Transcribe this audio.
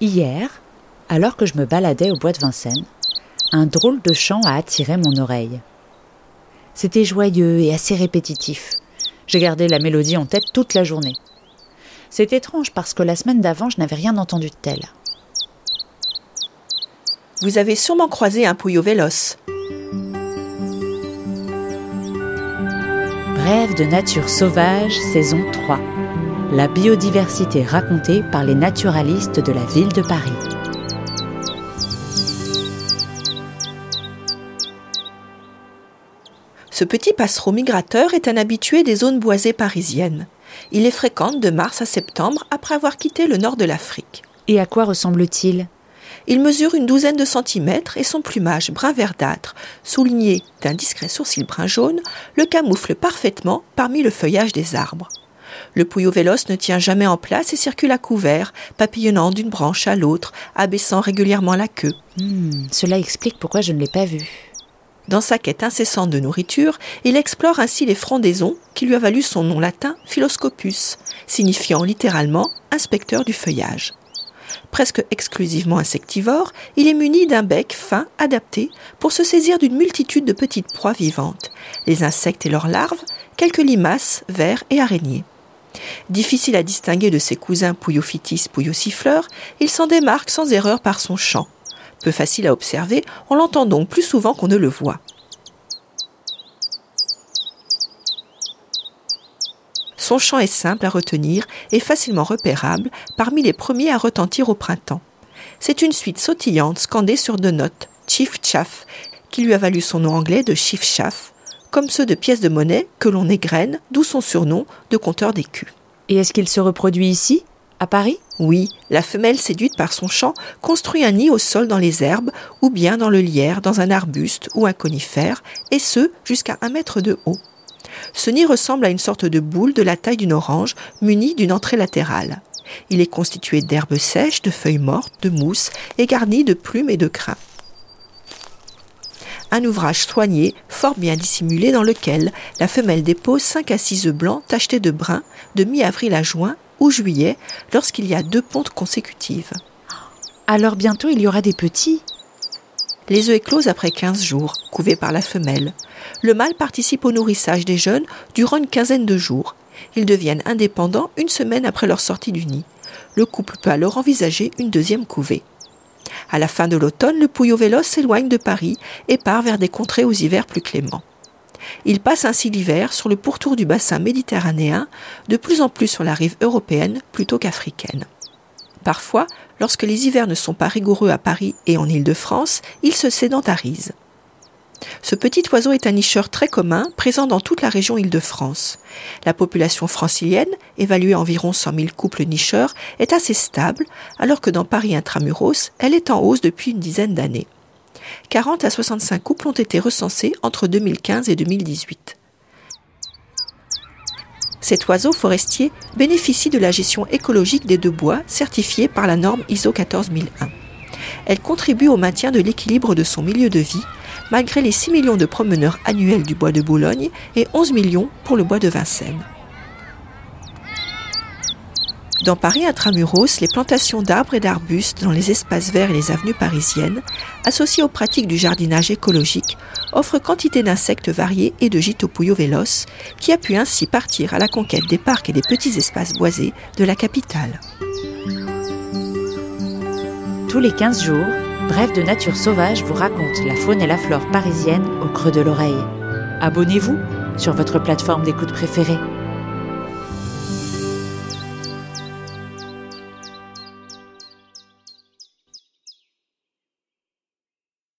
Hier, alors que je me baladais au bois de Vincennes, un drôle de chant a attiré mon oreille. C'était joyeux et assez répétitif. J'ai gardé la mélodie en tête toute la journée. C'est étrange parce que la semaine d'avant, je n'avais rien entendu de tel. Vous avez sûrement croisé un Puyo Véloce. Brève de nature sauvage, saison 3. La biodiversité racontée par les naturalistes de la ville de Paris. Ce petit passereau migrateur est un habitué des zones boisées parisiennes. Il les fréquente de mars à septembre après avoir quitté le nord de l'Afrique. Et à quoi ressemble-t-il? Il mesure une douzaine de centimètres et son plumage brun verdâtre, souligné d'un discret sourcil brun jaune, le camoufle parfaitement parmi le feuillage des arbres. Le Puyo véloce ne tient jamais en place et circule à couvert, papillonnant d'une branche à l'autre, abaissant régulièrement la queue. Hmm, Cela explique pourquoi je ne l'ai pas vu. Dans sa quête incessante de nourriture, il explore ainsi les frondaisons qui lui a valu son nom latin Philoscopus, signifiant littéralement inspecteur du feuillage. Presque exclusivement insectivore, il est muni d'un bec fin adapté pour se saisir d'une multitude de petites proies vivantes, les insectes et leurs larves, quelques limaces, vers et araignées. Difficile à distinguer de ses cousins Puyophytis Puyosifleur, il s'en démarque sans erreur par son chant. Peu facile à observer, on l'entend donc plus souvent qu'on ne le voit. Son chant est simple à retenir et facilement repérable parmi les premiers à retentir au printemps. C'est une suite sautillante scandée sur deux notes, Chief Chaff, qui lui a valu son nom anglais de Chief Chaff, comme ceux de pièces de monnaie que l'on égrène, d'où son surnom de compteur d'écus. Et est-ce qu'il se reproduit ici, à Paris? Oui, la femelle séduite par son chant construit un nid au sol dans les herbes ou bien dans le lierre, dans un arbuste ou un conifère, et ce jusqu'à un mètre de haut. Ce nid ressemble à une sorte de boule de la taille d'une orange, munie d'une entrée latérale. Il est constitué d'herbes sèches, de feuilles mortes, de mousse et garni de plumes et de crins. Un ouvrage soigné, fort bien dissimulé, dans lequel la femelle dépose 5 à 6 œufs blancs tachetés de brun de mi-avril à juin ou juillet, lorsqu'il y a deux pontes consécutives. Alors bientôt il y aura des petits Les œufs éclosent après 15 jours, couvés par la femelle. Le mâle participe au nourrissage des jeunes durant une quinzaine de jours. Ils deviennent indépendants une semaine après leur sortie du nid. Le couple peut alors envisager une deuxième couvée. À la fin de l'automne, le Puyo véloce s'éloigne de Paris et part vers des contrées aux hivers plus cléments. Il passe ainsi l'hiver sur le pourtour du bassin méditerranéen, de plus en plus sur la rive européenne plutôt qu'africaine. Parfois, lorsque les hivers ne sont pas rigoureux à Paris et en Île-de-France, il se sédentarise. Ce petit oiseau est un nicheur très commun, présent dans toute la région Île-de-France. La population francilienne, évaluée à environ 100 000 couples nicheurs, est assez stable, alors que dans Paris intramuros, elle est en hausse depuis une dizaine d'années. 40 à 65 couples ont été recensés entre 2015 et 2018. Cet oiseau forestier bénéficie de la gestion écologique des deux bois certifiée par la norme ISO 14001. Elle contribue au maintien de l'équilibre de son milieu de vie, malgré les 6 millions de promeneurs annuels du bois de Boulogne et 11 millions pour le bois de Vincennes. Dans Paris intramuros, les plantations d'arbres et d'arbustes dans les espaces verts et les avenues parisiennes, associées aux pratiques du jardinage écologique, offrent quantité d'insectes variés et de gîtes au pouillot véloce, qui a pu ainsi partir à la conquête des parcs et des petits espaces boisés de la capitale. Tous les 15 jours, Bref de Nature Sauvage vous raconte la faune et la flore parisienne au creux de l'oreille. Abonnez-vous sur votre plateforme d'écoute préférée.